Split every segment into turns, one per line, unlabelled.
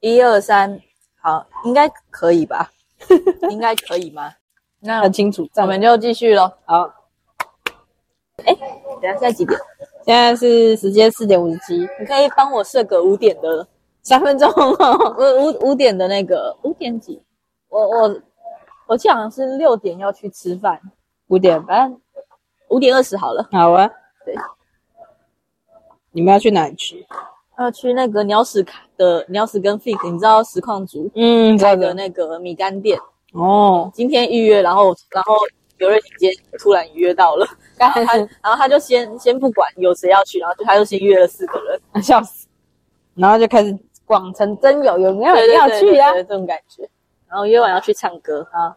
一二三，好，应该可以吧？应该可以吗？那
很清楚。
我们就继续喽。
好，
哎，等下现在几点？
现在是时间四点五十七，
你可以帮我设个五点的，
三分钟哦。
五五五点的那个五点几？我我我记得好像是六点要去吃饭，
五点半，
五点二十好了。
好啊。
对，
你们要去哪里去？
要去那个鸟屎卡的鸟屎跟 Fig，你知道实况组
嗯，
开
这个
的那个米干店，
哦，
今天预约，然后然后刘瑞姐姐突然预约到了，然后他然后他就先先不管有谁要去，然后就他就先约了四个人，
笑死。然后就开始广成真友，有没有人要去啊？
这种感觉。然后约完要去唱歌啊，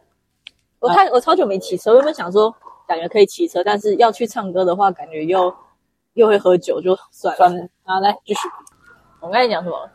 我太我超久没骑车，我原本想说感觉可以骑车，但是要去唱歌的话，感觉又又会喝酒，就算了。
算了，好来继续。
我刚才讲什么？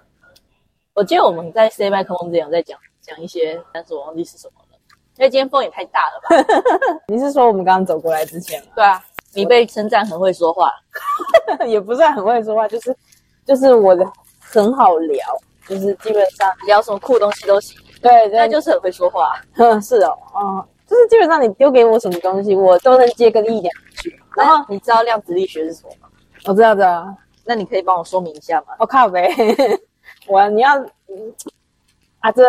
我记得我们在 say 麦克风之前有在讲讲一些，但是我忘记是什么了。因为今天风也太大了吧？
你是说我们刚刚走过来之前吗？
对啊，你被称赞很会说话，
也不算很会说话，就是就是我的很好聊，就是基本上
聊什么酷东西都行，
对对，
那就是很会说话。
哼是哦，嗯，就是基本上你丢给我什么东西，我都能接个一两句。
然后你知道量子力学是什么吗？
我知道知道，
那你可以帮我说明一下吗？
我靠呗，我你要嗯啊这。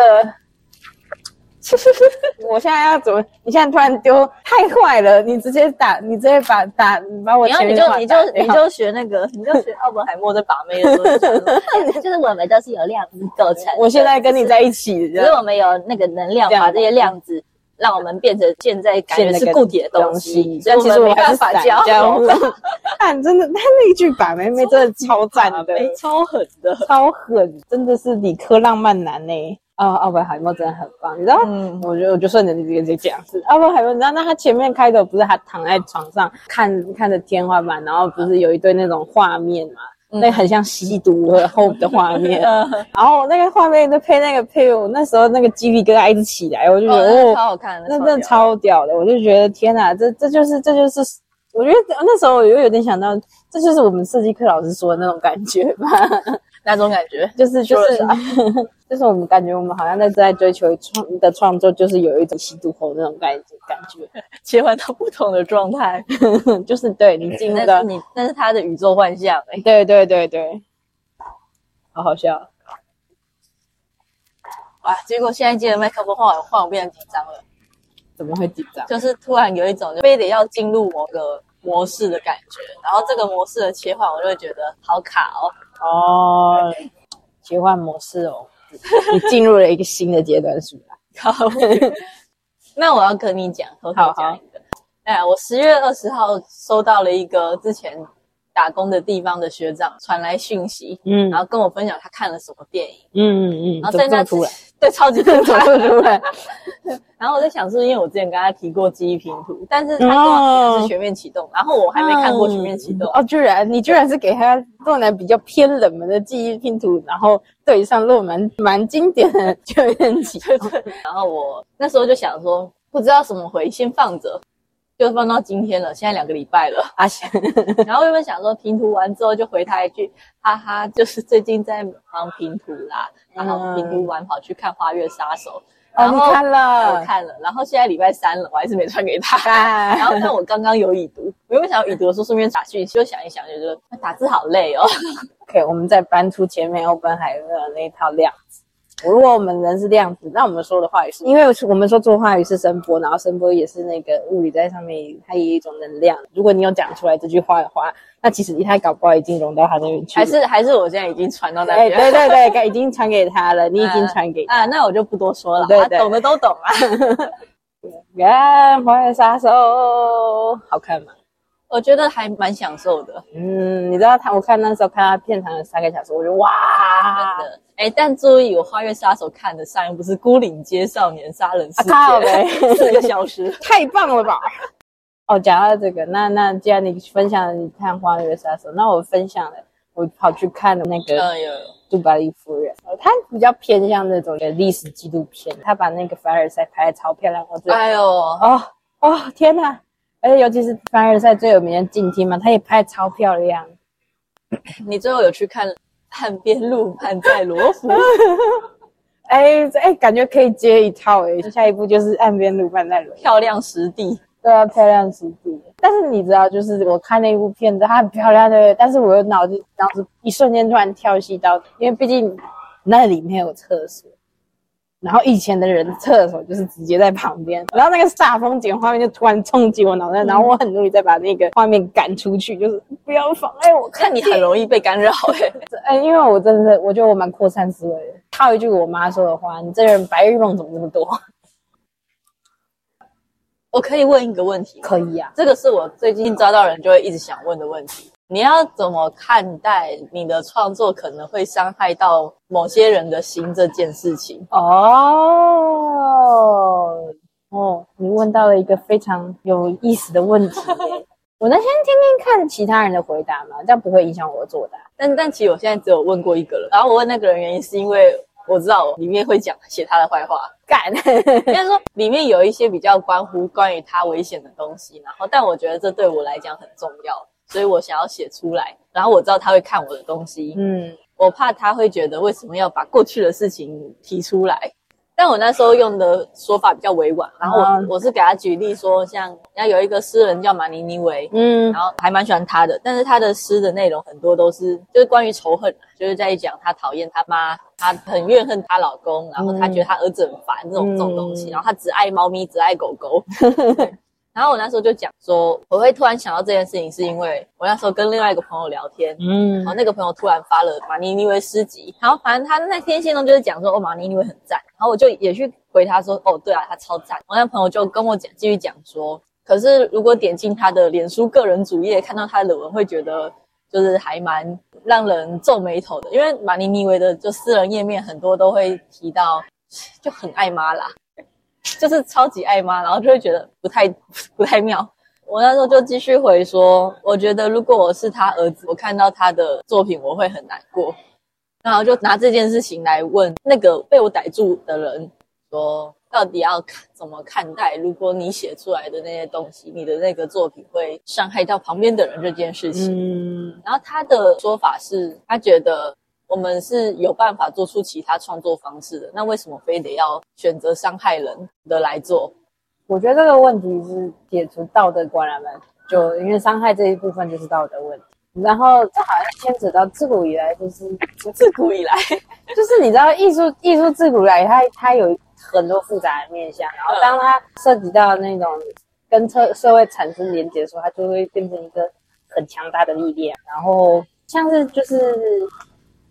我现在要怎么？你现在突然丢，太坏了！你直接打，你直接把打，你把我
然后
前面的话
你就你就你就学那个，你就学奥本海默在把妹的时候就 是我们都是由量子构成。
我现在跟你在一起，
只是我们有那个能量，把这些量子让我们变成现在感觉是固体的东西，所以
但其实我
没办法交
交
流。。
看，真的，他那一句把妹妹真的超赞的，
妹超狠的。
超狠，真的是理科浪漫男呢。啊，奥本海默真的很棒，你知道？
嗯，
我觉得我就顺着你这个这讲是奥本海默，你知道？那他前面开头不是他躺在床上看看着天花板，然后不是有一堆那种画面嘛？
嗯。
那很像吸毒后的画面，
呃
然后那个画面就配那个配我那时候那个鸡皮疙瘩一直起来，我就觉得
哦，
哦，
超好看的，
那真的超屌的，我就觉得天哪，这这就是这就是，我觉得那时候我又有点想到，这就是我们设计课老师说的那种感觉吧，
那种感觉。
就是就是 就是我们感觉我们好像在在追求创的创作，就是有一种吸毒猴那种感觉感觉，
切换到不同的状态，
就是对你进那个，
你那是他的宇宙幻象哎。
对对对对，好好笑，
哇！结果现在接了麦克风，换我换我变得紧张了，
怎么会紧张？
就是突然有一种就非得要进入某个模式的感觉，然后这个模式的切换，我就会觉得好卡哦。
哦，切换模式哦，你进入了一个新的阶段是不
是？好！那我要跟你讲，偷偷讲一个。哎，我十月二十号收到了一个之前打工的地方的学长传来讯息，
嗯
然后跟我分享他看了什么电影，
嗯嗯嗯，
然后在那
突然，
对，超级突
怎
然。
么突然？
然后我在想，是不是因为我之前跟他提过记忆拼图，但是他跟我提的是全面启动，然后我还没看过全面启动。
哦，居然你居然是给他洛南比较偏冷门的记忆拼图，然后对上洛蛮蛮经典的全面启动。
然后我那时候就想说，不知道什么回，先放着，就放到今天了，现在两个礼拜了。
阿贤，
然后原本想说拼图完之后就回他一句，哈哈，就是最近在忙拼图啦，然后拼图完跑去看《花月杀手》，
哦，
然后
你看
我
了，
看了，然后现在礼拜三了，我还是没传给他。
啊
然后但我刚刚有已读，我原本想要已读的时候顺便打讯息，就想一想，就觉得打字好累哦。
OK，我们再搬出前面欧本海默的那一套量子。如果我们人是这样子，那我们说的话语是，因为我们说做话语是声波，然后声波也是那个物理在上面，它也有一种能量。如果你有讲出来这句话的话，那其实它搞不好已经融到他那边去。
还是还是我现在已经传到那
哎，
边。
对对对，该已经传给他了，你已经传给他。
啊，那我就不多说了，
对对
啊懂的都懂啊。
看《花月杀手》好看吗？
我觉得还蛮享受的，
嗯，你知道他，我看那时候看他片长有三个小时，我就哇
真，的。哎，但注意，我《花月杀手》看的上一部是《孤岭街少年杀人事件
呗》，
四个小时。
太棒了吧！哦，讲到这个，那那既然你分享了你看《花月杀手》，那我分享了，我跑去看了那个
嗯，有有。
杜巴利夫人，呃他比较偏向那种历史纪录片，他把那个凡尔赛拍的超漂亮，我觉得
哎呦，
哦哦天哪！而且尤其是凡尔赛最有名的镜厅嘛，他也拍超漂亮。
你最后有去看岸边路伴在罗浮。
哎哎，感觉可以接一套哎。下一步就是岸边路伴在罗，
漂亮实地，
对啊，漂亮实地。但是你知道，就是我看那一部片子，它很漂亮的，但是我的脑子当时一瞬间突然跳戏到，因为毕竟那里面有厕所。然后以前的人厕所就是直接在旁边，然后那个煞风景画面就突然冲击我脑袋，然后我很努力再把那个画面赶出去，就是不要妨碍我看。
你很容易被干扰哎，
哎，因为我真的我觉得我蛮扩散思维的。套一句我妈说的话，你这人白日梦怎么这么多？
我可以问一个问题？
可以啊，
这个是我最近抓到人就会一直想问的问题。你要怎么看待你的创作可能会伤害到某些人的心这件事情？
哦哦，你问到了一个非常有意思的问题。我能先听听看其他人的回答吗？这样不会影响我的作答。
但但其实我现在只有问过一个人。然后我问那个人原因是因为我知道里面会讲写他的坏话，
干。
应该说里面有一些比较关乎关于他危险的东西。然后但我觉得这对我来讲很重要。所以我想要写出来，然后我知道他会看我的东西，嗯，我怕他会觉得为什么要把过去的事情提出来，但我那时候用的说法比较委婉，然后我我是给他举例说，像要有一个诗人叫马尼尼维，嗯，然后还蛮喜欢他的，但是他的诗的内容很多都是就是关于仇恨，就是在讲他讨厌他妈，他很怨恨她老公，然后他觉得他儿子很烦这种这种东西，然后他只爱猫咪，只爱狗狗。然后我那时候就讲说，我会突然想到这件事情，是因为我那时候跟另外一个朋友聊天，嗯，然后那个朋友突然发了马尼尼维诗集，然后反正他那天线中就是讲说，哦，马尼尼维很赞，然后我就也去回他说，哦，对啊，他超赞。我那朋友就跟我讲，继续讲说，可是如果点进他的脸书个人主页，看到他的文，会觉得就是还蛮让人皱眉头的，因为马尼尼维的就私人页面很多都会提到，就很爱妈啦。就是超级爱妈，然后就会觉得不太不太妙。我那时候就继续回说，我觉得如果我是他儿子，我看到他的作品，我会很难过。然后就拿这件事情来问那个被我逮住的人，说到底要看怎么看待？如果你写出来的那些东西，你的那个作品会伤害到旁边的人这件事情。嗯，然后他的说法是，他觉得。我们是有办法做出其他创作方式的，那为什么非得要选择伤害人的来做？
我觉得这个问题是解除道德观了嘛，就因为伤害这一部分就是道德问题。然后这好像牵扯到自古以来就是
自古以来，
就是你知道艺术艺术自古以来它它有很多复杂的面向，然后当它涉及到那种跟社社会产生连接的时候，它就会变成一个很强大的力量。然后像是就是。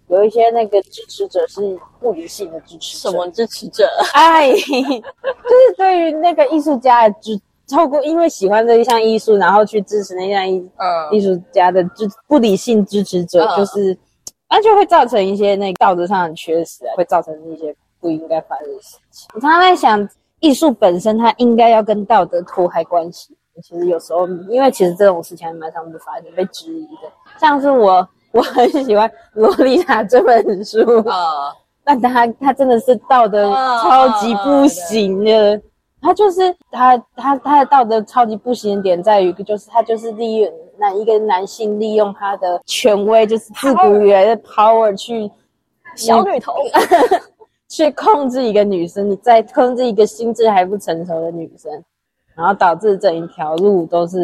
有一些那个支持者是不理性的支持
者，什么支持者？
哎，就是对于那个艺术家的支，透过因为喜欢这一项艺术，然后去支持那项艺艺术家的支不理性支持者，就是那就会造成一些那道德上的缺失啊，会造成一些不应该发生的事情。我常常在想，艺术本身它应该要跟道德脱开关系。其实有时候，因为其实这种事情还蛮常被发生、被质疑的，像是我。我很喜欢《洛丽塔》这本书啊，但他他真的是道德超级不行的。他就是他他他的道德超级不行的点在于，就是他就是利用那一个男性利用他的权威，就是自古以来的 power 去
小女头
去控制一个女生，你在控制一个心智还不成熟的女生，然后导致整一条路都是。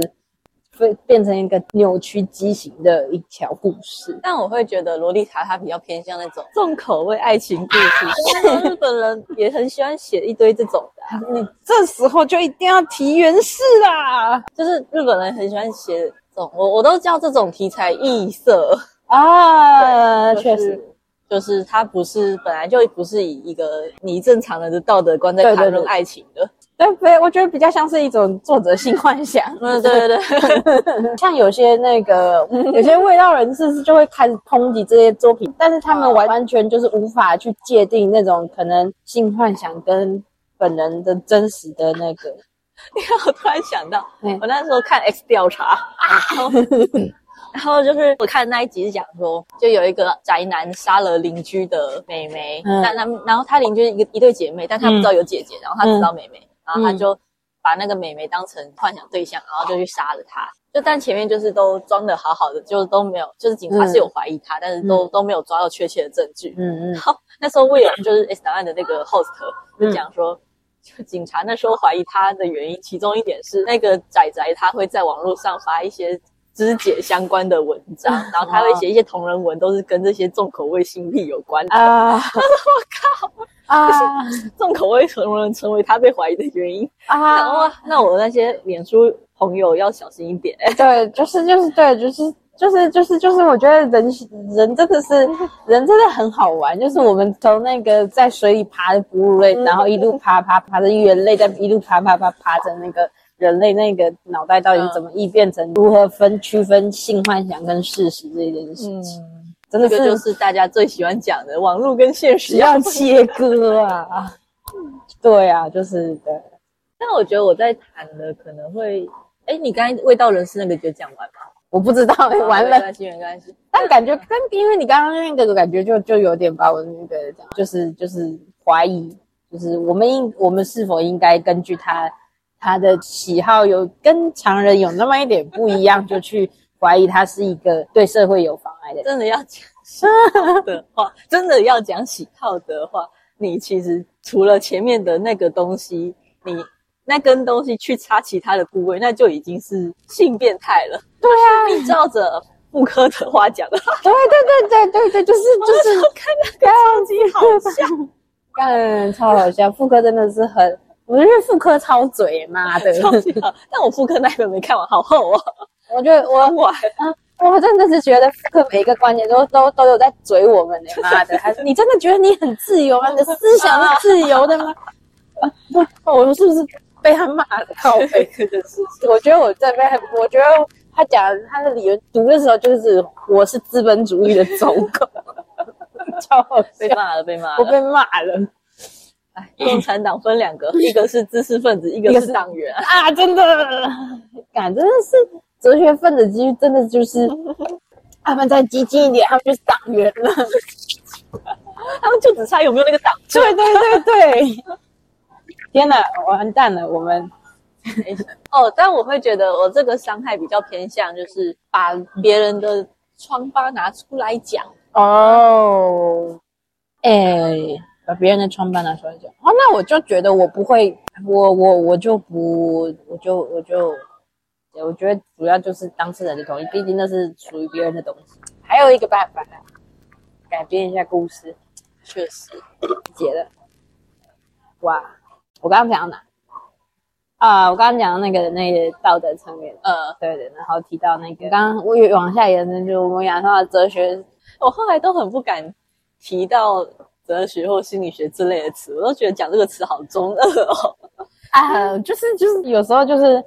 会变成一个扭曲畸形的一条故事，
但我会觉得《洛丽塔》它比较偏向那种重口味爱情故事，日本人也很喜欢写一堆这种的。
你这时候就一定要提原氏啦，
就是日本人很喜欢写这种，我我都叫这种题材异色。
啊，确实，
就是它不是本来就不是以一个你正常人的道德观在谈论爱情的。
对对，我觉得比较像是一种作者性幻想。
嗯，对对对，
像有些那个有些味道人士就会开始抨击这些作品，但是他们完完全就是无法去界定那种可能性幻想跟本人的真实的那个。
因为我突然想到，我那时候看《X 调查》，然后就是我看那一集是讲说，就有一个宅男杀了邻居的妹妹，那那然后他邻居一个一对姐妹，但他不知道有姐姐，然后他知道妹妹。然后他就把那个美眉当成幻想对象，然后就去杀了她。就但前面就是都装的好好的，就都没有，就是警察是有怀疑他，但是都都没有抓到确切的证据。嗯嗯。好，那时候威尔就是 S 档案的那个 host 就讲说，就警察那时候怀疑他的原因，其中一点是那个仔仔他会在网络上发一些肢解相关的文章，然后他会写一些同人文，都是跟这些重口味性癖有关的。啊！我靠！啊！重口味同人成为他被怀疑的原因啊！哇，那我那些脸书。朋友要小心一点。
对，就是就是对，就是就是就是就是，我觉得人人真的是 人真的很好玩。就是我们从那个在水里爬的哺乳类，然后一路爬爬爬着猿类，在一路爬爬爬爬着那个人类，那个脑袋到底怎么异变成如何分区分性幻想跟事实这件事情，
真的是就是大家最喜欢讲的网络跟现实
要切割啊。对啊，就是对。
但我觉得我在谈的可能会。哎，你刚才味道人士那个就讲完吗？
我不知道，完了。
没关系，没关系。
但感觉跟因为你刚刚那个感觉就就有点把我那个讲，就是就是怀疑，就是我们应我们是否应该根据他他的喜好有跟常人有那么一点不一样，就去怀疑他是一个对社会有妨碍的。
真的要讲喜好的话，真的要讲喜好的话，你其实除了前面的那个东西，你。那根东西去插其他的部位，那就已经是性变态了。
对啊，
你照着妇科的话讲的话，
对对对对对对，就是就是，
看那个超级好笑，
干超好笑。妇科真的是很，我觉得妇科超嘴，妈的，
超级好。但我妇科那本没看完，好厚哦。
我觉得我我我真的是觉得妇科每一个观点都都都有在嘴我们呢，妈的，还是你真的觉得你很自由吗？你的思想是自由的吗？不，我是不是？被他骂的靠背，我觉得我在被，我觉得他讲他的理由读的时候，就是我是资本主义的走狗，超好笑，
被骂了，被骂了，
我被骂了。
哎，共产党分两个，一个是知识分子，一个是党员
啊！真的，感真的是哲学分子，其实真的就是他们再激进一点，他们就是党员了，
他们就只差有没有那个党。
对对对对。天哪，完蛋了！我们
哦，但我会觉得我这个伤害比较偏向，就是把别人的疮疤拿出来讲
哦。哎，把别人的创办拿出来讲哦，那我就觉得我不会，我我我就不，我就我就，我觉得主要就是当事人的同意，毕竟那是属于别人的东西。还有一个办法，改变一下故事，
确实
解了，哇！我刚刚讲哪啊？我刚刚讲那个那个道德层面，呃，对对，然后提到那个，刚刚我往下延伸，就我们讲到哲学，
我后来都很不敢提到哲学或心理学之类的词，我都觉得讲这个词好中二哦。
啊，就是就是有时候就是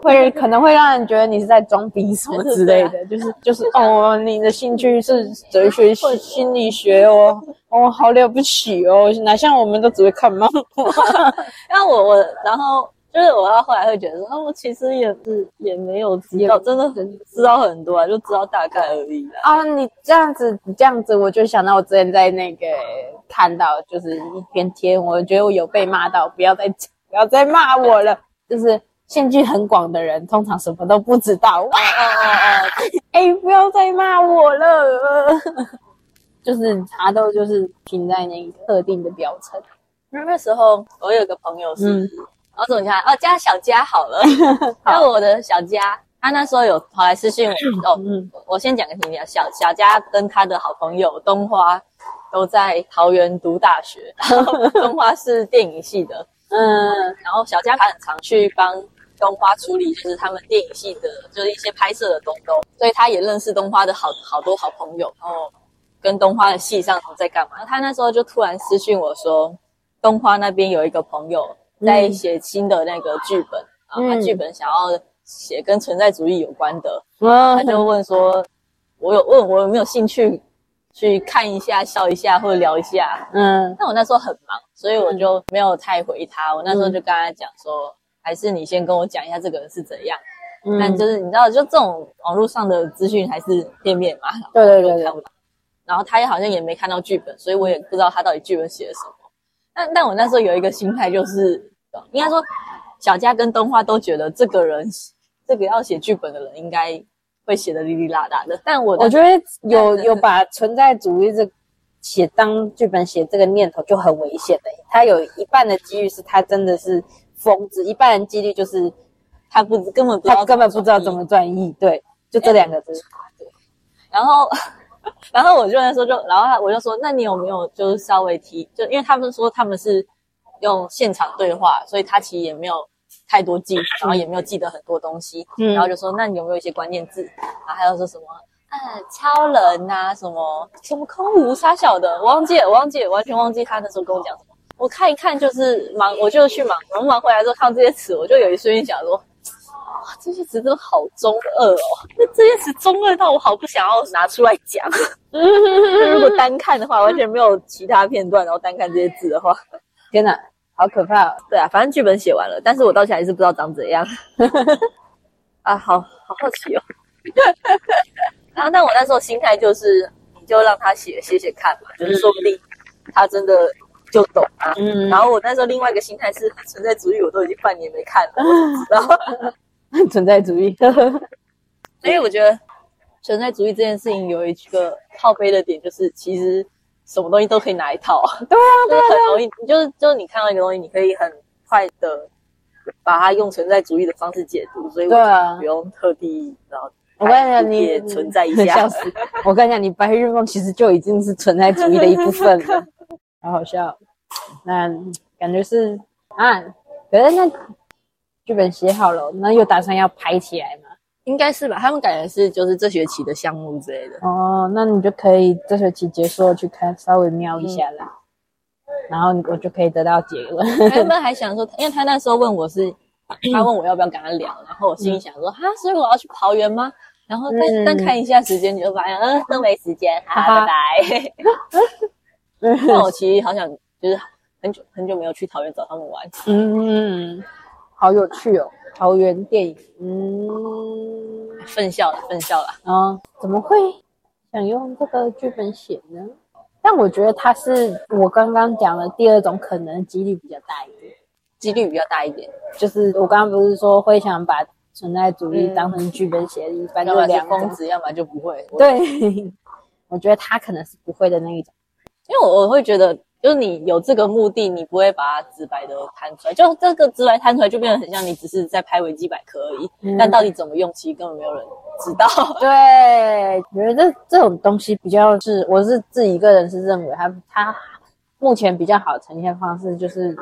会可能会让人觉得你是在装逼什么之类的，就是就是哦，你的兴趣是哲学或心理学哦。哦，好了不起哦！哪像我们都只会看漫画。
然后我我，然后就是我到后来会觉得说，我其实也是也没有知道，真的很知道很多啊，就知道大概而已
啊。你这样子，你这样子，我就想到我之前在那个看到，就是一篇贴，我觉得我有被骂到，不要再不要再骂我了。就是兴趣很广的人，通常什么都不知道。哇哦哦哦！哎，不要再骂我了。就是茶豆，就是停在那个特定的表层。
那那时候我有个朋友是，我怎么讲？哦，加小佳好了。那我的小佳，他那时候有跑来私信我。哦，嗯，我先讲个情节。小小佳跟他的好朋友东花都在桃园读大学，东花是电影系的。嗯，然后小佳他很常去帮东花处理，就是他们电影系的，就是一些拍摄的东东，所以他也认识东花的好好多好朋友。然后。跟东花的戏上在干嘛？他那时候就突然私讯我说，东花那边有一个朋友在写新的那个剧本然后，他剧本想要写跟存在主义有关的，他就问说，我有问我有没有兴趣去看一下、笑一下或者聊一下。嗯，但我那时候很忙，所以我就没有太回他。我那时候就跟他讲说，还是你先跟我讲一下这个人是怎样。但就是你知道，就这种网络上的资讯还是片面嘛。
对对对对。
然后他也好像也没看到剧本，所以我也不知道他到底剧本写了什么。但但我那时候有一个心态，就是应该说，小佳跟东花都觉得这个人这个要写剧本的人应该会写的哩哩啦啦的。但我
我觉得有有把存在主义这写当剧本写这个念头就很危险的，他有一半的几率是他真的是疯子，一半的几率就是
他不根本
他根本不知道怎么转译，对，就这两个字。
然后。然后我就在说，就然后我就说，那你有没有就是稍微提，就因为他们说他们是用现场对话，所以他其实也没有太多记，然后也没有记得很多东西。然后就说，那你有没有一些关键字？然后还有说什么，嗯，超人呐，什么什么空无啥小的，我忘记了，我忘记了，完全忘记他那时候跟我讲什么。我看一看就是忙，我就去忙，忙忙回来之后看到这些词，我就有一瞬间想说。哇，这些词真的好中二哦！那这些词中二到我好不想要拿出来讲。如果单看的话，完全没有其他片段，然后单看这些字的话，
天哪，好可怕！
对啊，反正剧本写完了，但是我到现在还是不知道长怎样。啊，好好好奇哦。然 后，但我那时候心态就是，你就让他写写写看嘛，就是说不定他真的就懂啊。嗯。然后我那时候另外一个心态是，存在主义我都已经半年没看了，然后。
存在主义，
所以我觉得存在主义这件事情有一个套背的点，就是其实什么东西都可以拿一套。
对啊，对啊，
很容易，就是就是你看到一个东西，你可以很快的把它用存在主义的方式解读，所以
对啊，
不用特地然后
我跟你讲，你
也存在一下。
我跟你讲，你白日梦其实就已经是存在主义的一部分了，好好笑。那感觉是啊，可是那。剧本写好了，那又打算要拍起来吗？
应该是吧，他们感觉是就是这学期的项目之类的。
哦，那你就可以这学期结束了去看，稍微瞄一下啦。然后我就可以得到结论。
原本还想说，因为他那时候问我是，他 问我要不要跟他聊，然后我心里想说，哈，所以我要去桃园吗？然后但但看一下时间，你就发现，嗯，都没时间，好，拜拜。那我其实好想，就是很久很久没有去桃园找他们玩。嗯。
好有趣哦，桃园电影，嗯，
分校了，分校了
啊！怎么会想用这个剧本写呢？但我觉得它是我刚刚讲的第二种可能，几率比较大一点，
几率比较大一点。
就是我刚刚不是说会想把存在主义当成剧本写，一般就两
疯子，要么就不会。
对，我觉得他可能是不会的那一种，
因为我我会觉得。就是你有这个目的，你不会把它直白的摊出来。就这个直白摊出来，就变得很像你只是在拍维基百科而已。但到底怎么用，其实根本没有人知道。
对，我觉得这种东西比较是，我是自己一个人是认为，它它目前比较好呈现方式就是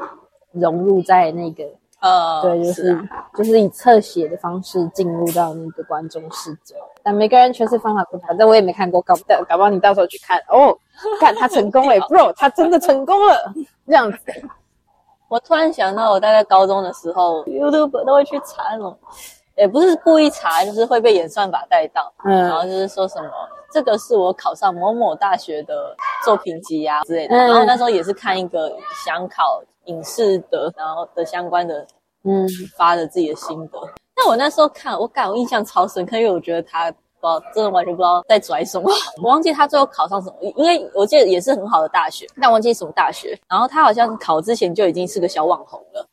融入在那个。呃，对，就是就是以侧写的方式进入到那个观众视角，但每个人诠释方法不同，但我也没看过，搞不搞不好你到时候去看哦，看他成功了，bro，他真的成功了，这样子。
我突然想到，我大概高中的时候，YouTube 都会去查那种，也不是故意查，就是会被演算法带到，嗯，然后就是说什么，这个是我考上某某大学的作品集啊之类的，然后那时候也是看一个想考。影视的，然后的相关的，嗯，发的自己的心得。那我那时候看，我感我印象超深刻，因为我觉得他不知道，真的完全不知道在拽什么。我忘记他最后考上什么，因为我记得也是很好的大学，但忘记什么大学。然后他好像考之前就已经是个小网红了。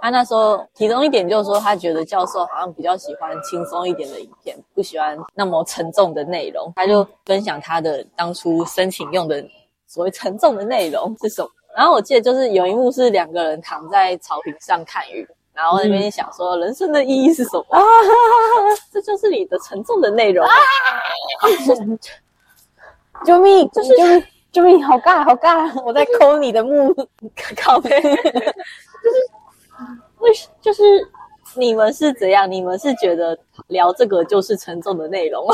他那时候其中一点就是说，他觉得教授好像比较喜欢轻松一点的影片，不喜欢那么沉重的内容。他就分享他的当初申请用的所谓沉重的内容是什么。然后我记得就是有一幕是两个人躺在草坪上看雨，然后那边想说人生的意义是什么？啊 这就是你的沉重的内容。
啊 救命！就是救命！救命！好尬，好尬！我在抠你的木
靠背。就是为就是你们是怎样？你们是觉得聊这个就是沉重的内容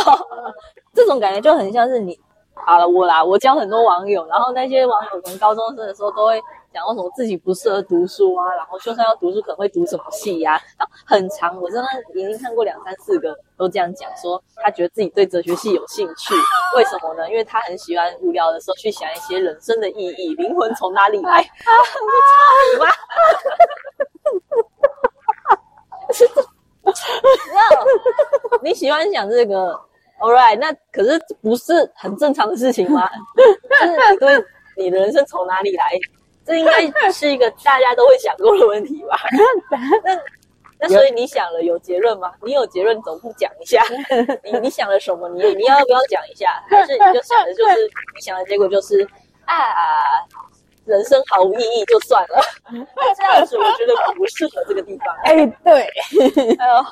这种感觉就很像是你。好了，我啦，我教很多网友，然后那些网友可能高中生的时候都会讲为什么自己不适合读书啊，然后就算要读书，可能会读什么系呀？很长，我真的已经看过两三四个都这样讲，说他觉得自己对哲学系有兴趣，为什么呢？因为他很喜欢无聊的时候去想一些人生的意义，灵魂从哪里来？啊，你吗？你喜欢想这个？All right，那可是不是很正常的事情吗？就是你对你的人生从哪里来？这应该是一个大家都会想过的问题吧？那那所以你想了有结论吗？你有结论总不讲一下？你你想了什么？你你要不要讲一下？还是你就想的就是 你想的结果就是啊，人生毫无意义就算了。这样子我觉得不适合这个地方。
哎，对，哎呦，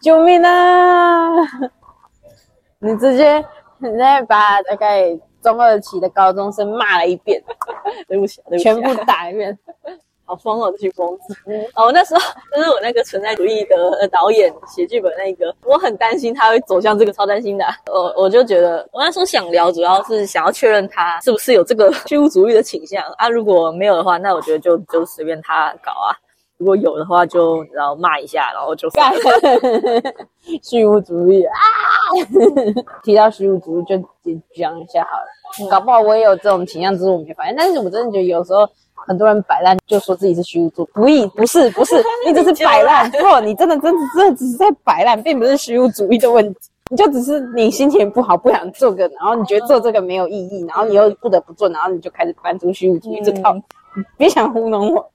救命啊！你直接你再把大概中二期的高中生骂了一遍，
对不起，对不起，
全部打一遍。
好疯哦，这群疯子！哦，那时候 就是我那个存在主义的导演写剧本那个，我很担心他会走向这个，超担心的。我我就觉得，我那时候想聊，主要是想要确认他是不是有这个虚无主义的倾向啊。如果没有的话，那我觉得就就随便他搞啊。如果有的话，就然后骂一下，然后就
干 虚无主义啊！提到虚无主义，就讲一下好了。搞不好我也有这种倾向，只是我没发现。但是我真的觉得有时候。很多人摆烂就说自己是虚无主义，不义不是不是，你只是摆烂，错，你真的真的真的只是在摆烂，并不是虚无主义的问题，你就只是你心情不好，不想做个，然后你觉得做这个没有意义，然后你又不得不做，然后你就开始搬出虚无主义这套，别想糊弄我。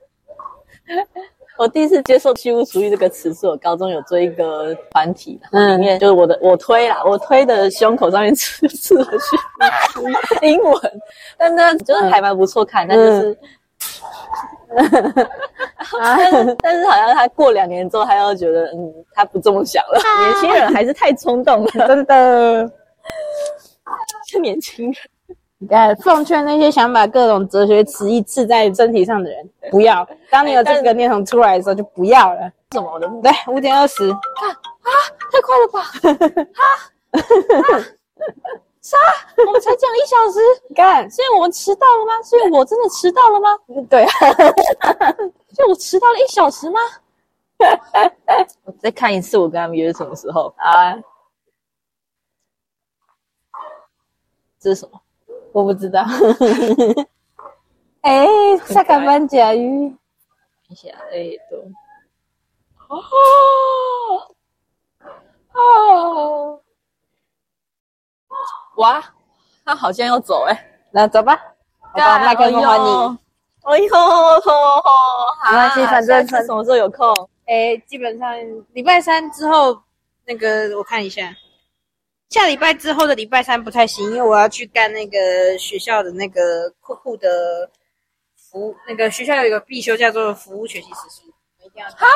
我第一次接受虚无主义这个词是我高中有做一个团体，里面就是我的我推啦，我推的胸口上面刺刺了虚英文，但那就是还蛮不错看，但就是。但是但是好像他过两年之后，他又觉得嗯，他不这么想了。年轻人还是太冲动了，
真的。
是年轻人，
你看，奉劝那些想把各种哲学词义刺在身体上的人，不要。当你有这个念头出来的时候，就不要了。
什么的？
对，五点二十。
看啊，太快了吧！啊。啥？我们才讲一小时，
干？
所以我们迟到了吗？所以我真的迟到了吗？
对啊，
就我迟到了一小时吗？我再看一次，我跟他们约什么时候啊？这是什么？
我不知道。哎，下个班甲鱼。
一下，哎，都。哦哦。哇，他好像要走哎，
那走吧，好吧，麦克风还你。
哎呦，
没关系，反正
什么时候有空？
哎，基本上礼拜三之后，那个我看一下，下礼拜之后的礼拜三不太行，因为我要去干那个学校的那个酷酷的服务，那个学校有一个必修叫做服务学习时数，一定要。哈？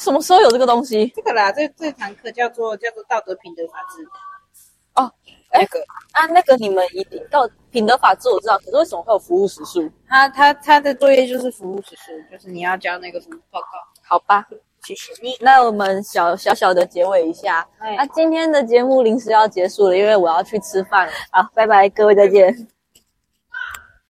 什么时候有这个东西？
这个啦，这这堂课叫做叫做道德品德法治。
哦。那个啊，那个你们一定到品德法治我知道，可是为什么会有服务时数？
他他他的作业就是服务时数，就是你要交那个什么报告？
好吧，谢谢你。那我们小小小的结尾一下，那今天的节目临时要结束了，因为我要去吃饭了。好，拜拜，各位再见。